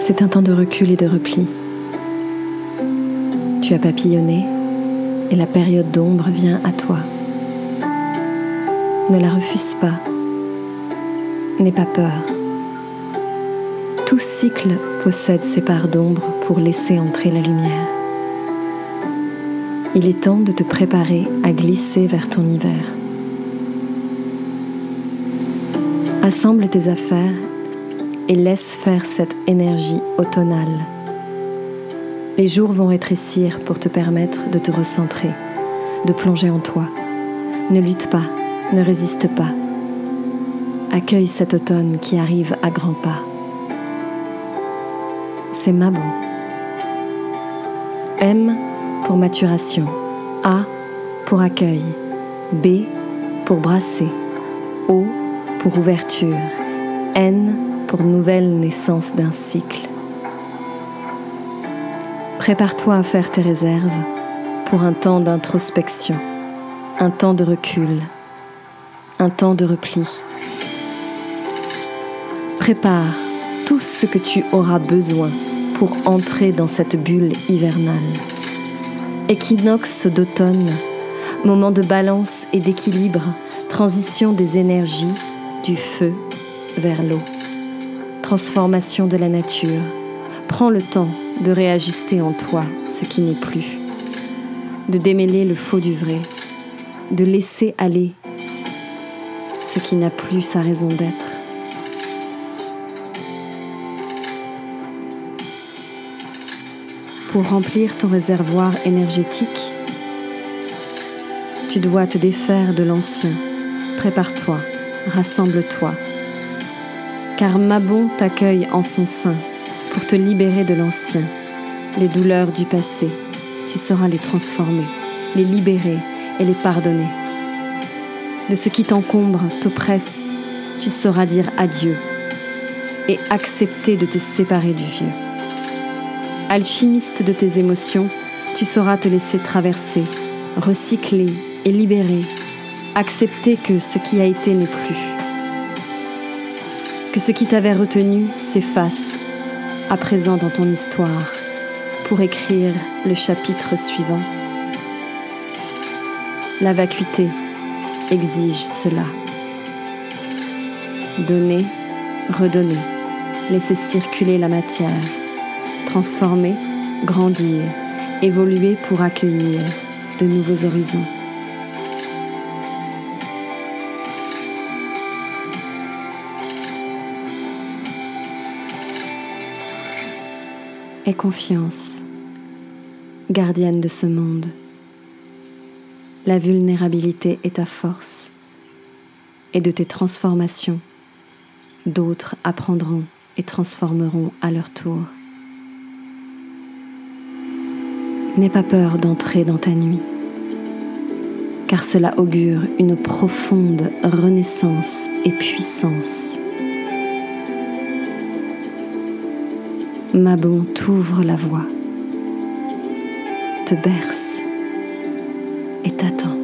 C'est un temps de recul et de repli. Tu as papillonné et la période d'ombre vient à toi. Ne la refuse pas. N'aie pas peur. Tout cycle possède ses parts d'ombre pour laisser entrer la lumière. Il est temps de te préparer à glisser vers ton hiver. Assemble tes affaires et laisse faire cette énergie automnale. Les jours vont rétrécir pour te permettre de te recentrer, de plonger en toi. Ne lutte pas, ne résiste pas. Accueille cet automne qui arrive à grands pas. C'est ma bon. M pour maturation. A pour accueil. B pour brasser. O pour ouverture. N pour nouvelle naissance d'un cycle. Prépare-toi à faire tes réserves pour un temps d'introspection, un temps de recul, un temps de repli. Prépare tout ce que tu auras besoin pour entrer dans cette bulle hivernale. Équinoxe d'automne, moment de balance et d'équilibre, transition des énergies, du feu vers l'eau, transformation de la nature. Prends le temps de réajuster en toi ce qui n'est plus, de démêler le faux du vrai, de laisser aller ce qui n'a plus sa raison d'être. Pour remplir ton réservoir énergétique, tu dois te défaire de l'ancien. Prépare-toi, rassemble-toi, car Mabon t'accueille en son sein pour te libérer de l'ancien, les douleurs du passé. Tu sauras les transformer, les libérer et les pardonner. De ce qui t'encombre, t'oppresse, tu sauras dire adieu et accepter de te séparer du vieux. Alchimiste de tes émotions, tu sauras te laisser traverser, recycler et libérer, accepter que ce qui a été n'est plus, que ce qui t'avait retenu s'efface à présent dans ton histoire pour écrire le chapitre suivant. La vacuité exige cela. Donner, redonner, laisser circuler la matière, transformer, grandir, évoluer pour accueillir de nouveaux horizons. Aie confiance, gardienne de ce monde. La vulnérabilité est ta force et de tes transformations, d'autres apprendront et transformeront à leur tour. N'aie pas peur d'entrer dans ta nuit, car cela augure une profonde renaissance et puissance. Mabon t'ouvre la voie, te berce et t'attend.